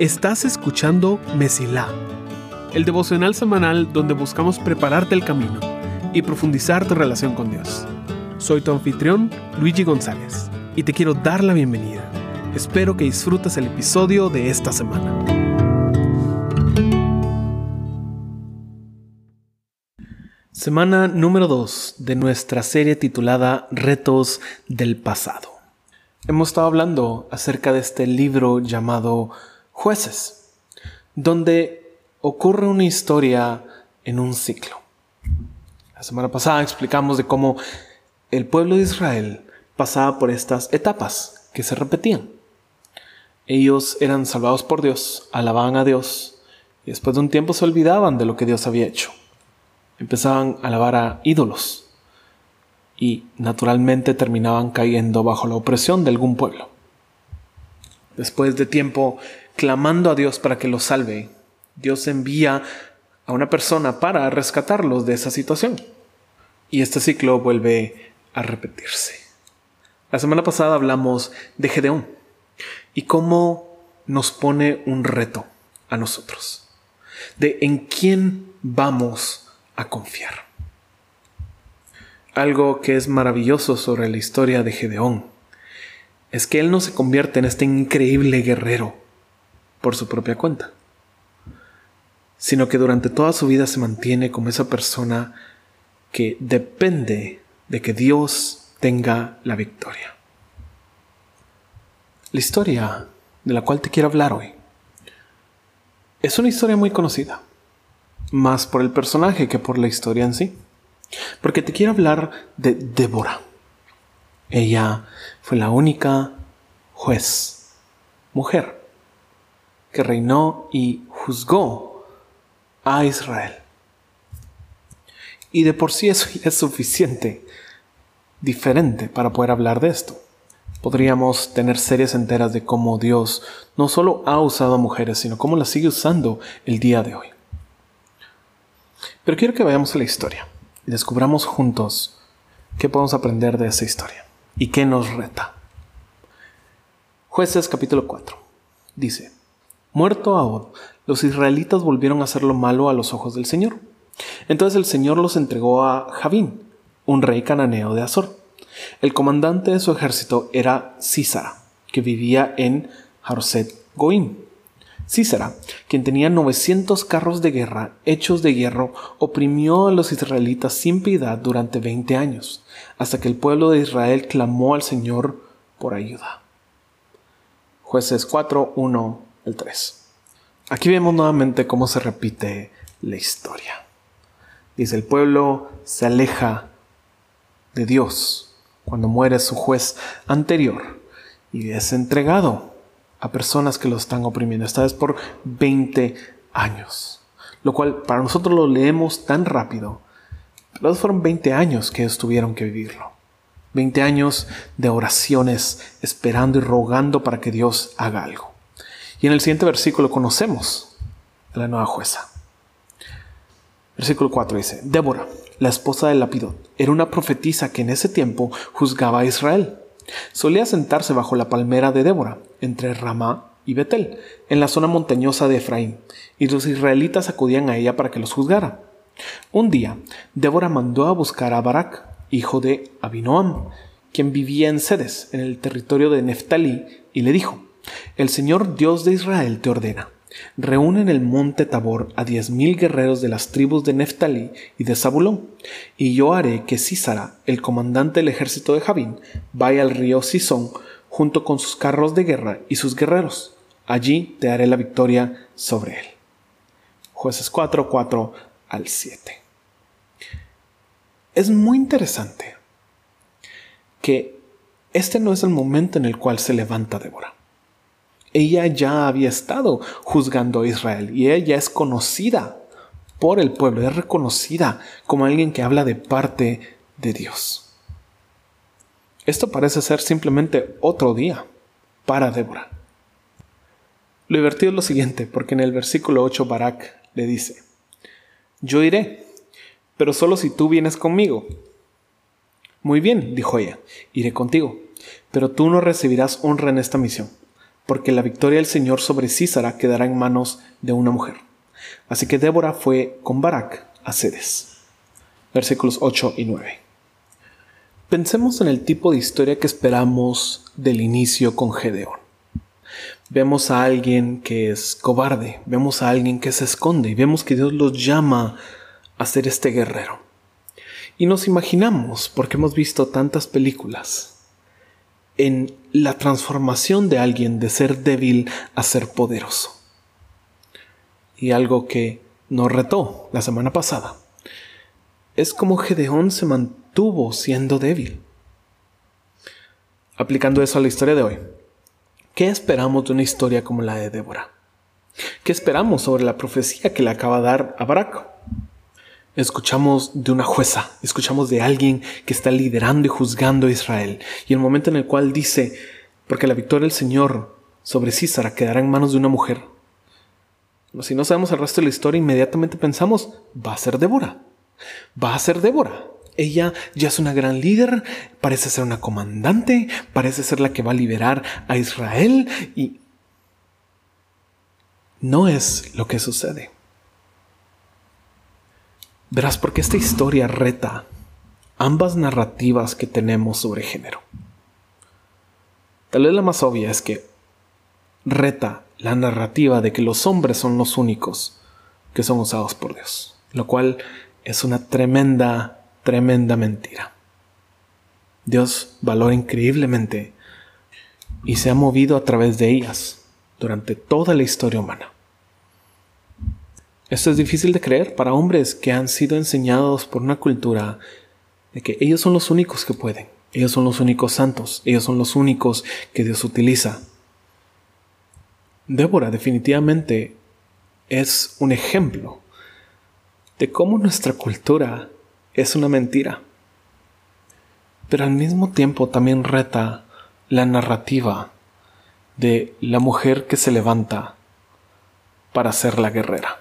Estás escuchando Mesilá, el devocional semanal donde buscamos prepararte el camino y profundizar tu relación con Dios. Soy tu anfitrión, Luigi González, y te quiero dar la bienvenida. Espero que disfrutes el episodio de esta semana. Semana número 2 de nuestra serie titulada Retos del pasado. Hemos estado hablando acerca de este libro llamado Jueces, donde ocurre una historia en un ciclo. La semana pasada explicamos de cómo el pueblo de Israel pasaba por estas etapas que se repetían. Ellos eran salvados por Dios, alababan a Dios y después de un tiempo se olvidaban de lo que Dios había hecho. Empezaban a alabar a ídolos y naturalmente terminaban cayendo bajo la opresión de algún pueblo. Después de tiempo clamando a Dios para que los salve, Dios envía a una persona para rescatarlos de esa situación. Y este ciclo vuelve a repetirse. La semana pasada hablamos de Gedeón y cómo nos pone un reto a nosotros, de en quién vamos a confiar. Algo que es maravilloso sobre la historia de Gedeón es que él no se convierte en este increíble guerrero por su propia cuenta, sino que durante toda su vida se mantiene como esa persona que depende de que Dios tenga la victoria. La historia de la cual te quiero hablar hoy es una historia muy conocida, más por el personaje que por la historia en sí, porque te quiero hablar de Débora. Ella fue la única juez, mujer, que reinó y juzgó a Israel. Y de por sí eso ya es suficiente, diferente para poder hablar de esto. Podríamos tener series enteras de cómo Dios no solo ha usado a mujeres, sino cómo las sigue usando el día de hoy. Pero quiero que vayamos a la historia y descubramos juntos qué podemos aprender de esa historia y qué nos reta. Jueces capítulo 4 dice, Muerto Ahod, los israelitas volvieron a hacer lo malo a los ojos del Señor. Entonces el Señor los entregó a Javín, un rey cananeo de Azor. El comandante de su ejército era Císara, que vivía en Haroset Goim. Císara, quien tenía 900 carros de guerra hechos de hierro, oprimió a los israelitas sin piedad durante 20 años, hasta que el pueblo de Israel clamó al Señor por ayuda. Jueces 4, 1, el 3. Aquí vemos nuevamente cómo se repite la historia. Dice, el pueblo se aleja de Dios cuando muere su juez anterior y es entregado a personas que lo están oprimiendo, esta vez por 20 años. Lo cual para nosotros lo leemos tan rápido, pero fueron 20 años que ellos tuvieron que vivirlo. 20 años de oraciones esperando y rogando para que Dios haga algo. Y en el siguiente versículo conocemos a la nueva jueza. Versículo 4 dice, Débora, la esposa de Lapidot, era una profetisa que en ese tiempo juzgaba a Israel. Solía sentarse bajo la palmera de Débora, entre Ramá y Betel, en la zona montañosa de Efraín, y los israelitas acudían a ella para que los juzgara. Un día, Débora mandó a buscar a Barak, hijo de Abinoam, quien vivía en Sedes, en el territorio de Neftalí, y le dijo, El Señor Dios de Israel te ordena, Reúne en el monte Tabor a diez mil guerreros de las tribus de Neftalí y de Zabulón, y yo haré que Císara, el comandante del ejército de Javín, vaya al río Sison junto con sus carros de guerra y sus guerreros. Allí te haré la victoria sobre él. Jueces 4, 4 al 7. Es muy interesante que este no es el momento en el cual se levanta Débora. Ella ya había estado juzgando a Israel y ella es conocida por el pueblo, es reconocida como alguien que habla de parte de Dios. Esto parece ser simplemente otro día para Débora. Lo divertido es lo siguiente, porque en el versículo 8 Barak le dice, yo iré, pero solo si tú vienes conmigo. Muy bien, dijo ella, iré contigo, pero tú no recibirás honra en esta misión porque la victoria del Señor sobre Císara quedará en manos de una mujer. Así que Débora fue con Barak a Cedes. Versículos 8 y 9. Pensemos en el tipo de historia que esperamos del inicio con Gedeón. Vemos a alguien que es cobarde, vemos a alguien que se esconde y vemos que Dios los llama a ser este guerrero. Y nos imaginamos, porque hemos visto tantas películas, en la transformación de alguien de ser débil a ser poderoso. Y algo que nos retó la semana pasada es como Gedeón se mantuvo siendo débil. Aplicando eso a la historia de hoy, ¿qué esperamos de una historia como la de Débora? ¿Qué esperamos sobre la profecía que le acaba de dar a? Escuchamos de una jueza, escuchamos de alguien que está liderando y juzgando a Israel, y el momento en el cual dice, porque la victoria del Señor sobre Císara quedará en manos de una mujer. Si no sabemos el resto de la historia, inmediatamente pensamos, va a ser Débora, va a ser Débora. Ella ya es una gran líder, parece ser una comandante, parece ser la que va a liberar a Israel y no es lo que sucede. Verás, porque esta historia reta ambas narrativas que tenemos sobre género. Tal vez la más obvia es que reta la narrativa de que los hombres son los únicos que son usados por Dios, lo cual es una tremenda, tremenda mentira. Dios valora increíblemente y se ha movido a través de ellas durante toda la historia humana. Esto es difícil de creer para hombres que han sido enseñados por una cultura de que ellos son los únicos que pueden, ellos son los únicos santos, ellos son los únicos que Dios utiliza. Débora definitivamente es un ejemplo de cómo nuestra cultura es una mentira, pero al mismo tiempo también reta la narrativa de la mujer que se levanta para ser la guerrera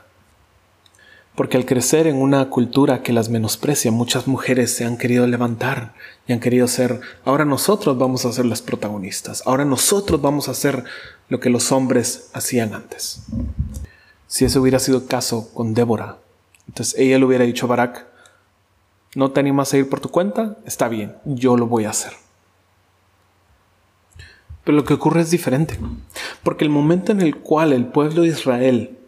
porque al crecer en una cultura que las menosprecia, muchas mujeres se han querido levantar y han querido ser, ahora nosotros vamos a ser las protagonistas, ahora nosotros vamos a hacer lo que los hombres hacían antes. Si ese hubiera sido el caso con Débora, entonces ella le hubiera dicho a Barak, ¿no te animas a ir por tu cuenta? Está bien, yo lo voy a hacer. Pero lo que ocurre es diferente, porque el momento en el cual el pueblo de Israel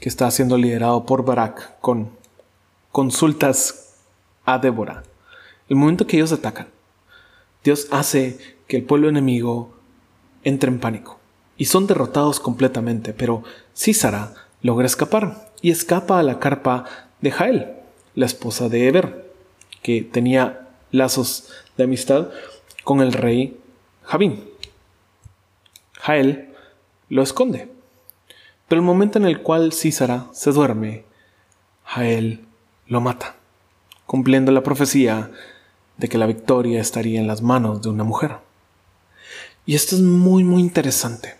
que está siendo liderado por Barak con consultas a Débora. El momento que ellos atacan, Dios hace que el pueblo enemigo entre en pánico y son derrotados completamente, pero Císara logra escapar y escapa a la carpa de Jael, la esposa de Eber, que tenía lazos de amistad con el rey Javín. Jael lo esconde pero el momento en el cual Císara se duerme, Jael lo mata, cumpliendo la profecía de que la victoria estaría en las manos de una mujer. Y esto es muy muy interesante,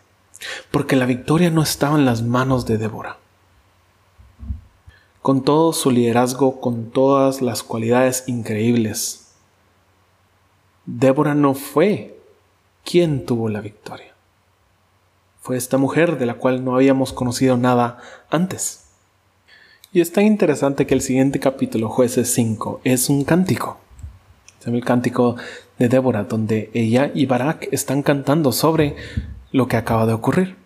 porque la victoria no estaba en las manos de Débora. Con todo su liderazgo, con todas las cualidades increíbles, Débora no fue quien tuvo la victoria fue esta mujer de la cual no habíamos conocido nada antes. Y es tan interesante que el siguiente capítulo, jueces 5, es un cántico. Es el cántico de Débora, donde ella y Barak están cantando sobre lo que acaba de ocurrir.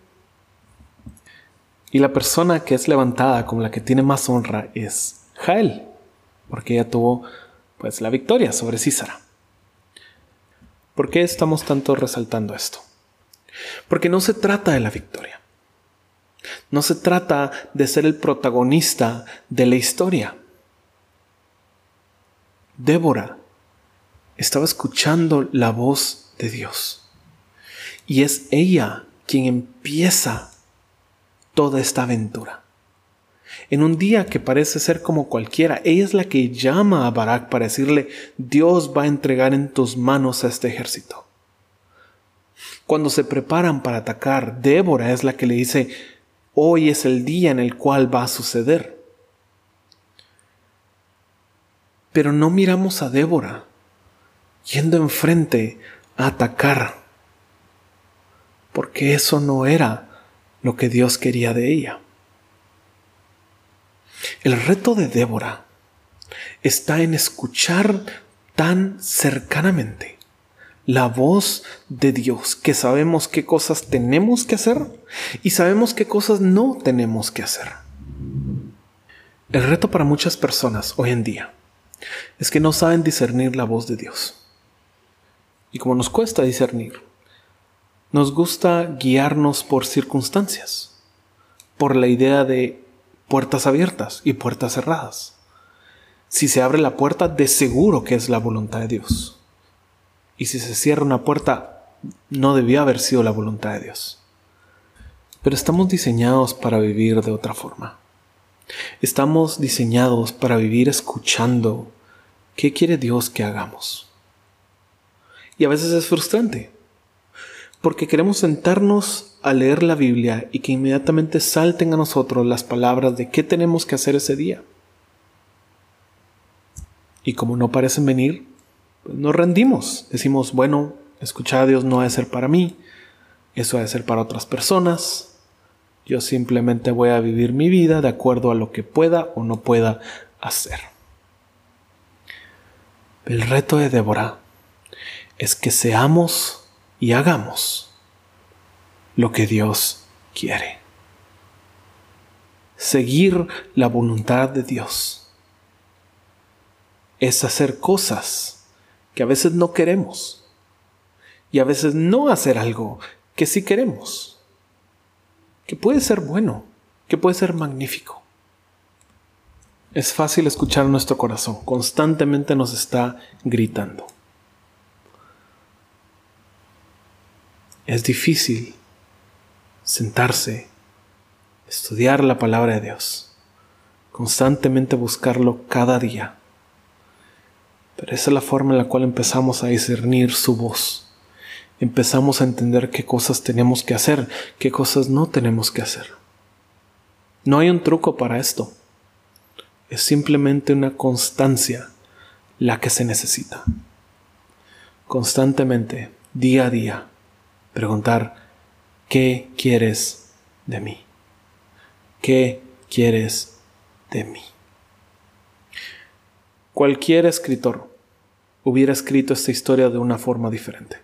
Y la persona que es levantada como la que tiene más honra es Jael, porque ella tuvo pues la victoria sobre Císara. ¿Por qué estamos tanto resaltando esto? Porque no se trata de la victoria. No se trata de ser el protagonista de la historia. Débora estaba escuchando la voz de Dios. Y es ella quien empieza toda esta aventura. En un día que parece ser como cualquiera, ella es la que llama a Barak para decirle, Dios va a entregar en tus manos a este ejército. Cuando se preparan para atacar, Débora es la que le dice, hoy es el día en el cual va a suceder. Pero no miramos a Débora yendo enfrente a atacar. porque eso no era lo que Dios quería de ella. El reto de Débora está en escuchar tan cercanamente la voz de Dios, que sabemos qué cosas tenemos que hacer y sabemos qué cosas no tenemos que hacer. El reto para muchas personas hoy en día es que no saben discernir la voz de Dios. Y como nos cuesta discernir, nos gusta guiarnos por circunstancias, por la idea de puertas abiertas y puertas cerradas. Si se abre la puerta, de seguro que es la voluntad de Dios. Y si se cierra una puerta, no debió haber sido la voluntad de Dios. Pero estamos diseñados para vivir de otra forma. Estamos diseñados para vivir escuchando qué quiere Dios que hagamos. Y a veces es frustrante, porque queremos sentarnos a leer la Biblia y que inmediatamente salten a nosotros las palabras de qué tenemos que hacer ese día. Y como no parecen venir, pues nos rendimos. Decimos, bueno, escuchar a Dios no ha de ser para mí, eso ha de ser para otras personas, yo simplemente voy a vivir mi vida de acuerdo a lo que pueda o no pueda hacer. El reto de Débora es que seamos y hagamos lo que Dios quiere. Seguir la voluntad de Dios es hacer cosas que a veces no queremos y a veces no hacer algo que sí queremos que puede ser bueno, que puede ser magnífico. Es fácil escuchar nuestro corazón, constantemente nos está gritando. Es difícil sentarse, estudiar la palabra de Dios, constantemente buscarlo cada día. Pero esa es la forma en la cual empezamos a discernir su voz empezamos a entender qué cosas tenemos que hacer, qué cosas no tenemos que hacer. No hay un truco para esto. Es simplemente una constancia la que se necesita. Constantemente, día a día, preguntar, ¿qué quieres de mí? ¿Qué quieres de mí? Cualquier escritor hubiera escrito esta historia de una forma diferente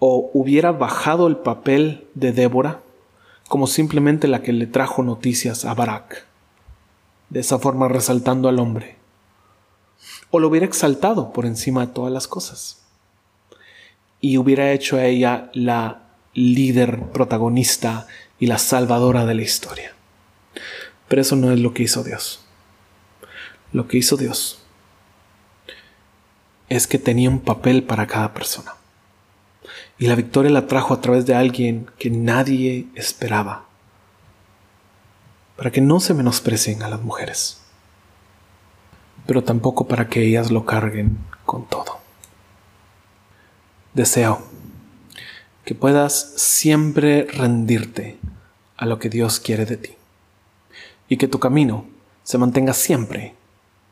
o hubiera bajado el papel de Débora como simplemente la que le trajo noticias a Barak, de esa forma resaltando al hombre, o lo hubiera exaltado por encima de todas las cosas, y hubiera hecho a ella la líder protagonista y la salvadora de la historia. Pero eso no es lo que hizo Dios. Lo que hizo Dios es que tenía un papel para cada persona. Y la victoria la trajo a través de alguien que nadie esperaba. Para que no se menosprecien a las mujeres. Pero tampoco para que ellas lo carguen con todo. Deseo que puedas siempre rendirte a lo que Dios quiere de ti. Y que tu camino se mantenga siempre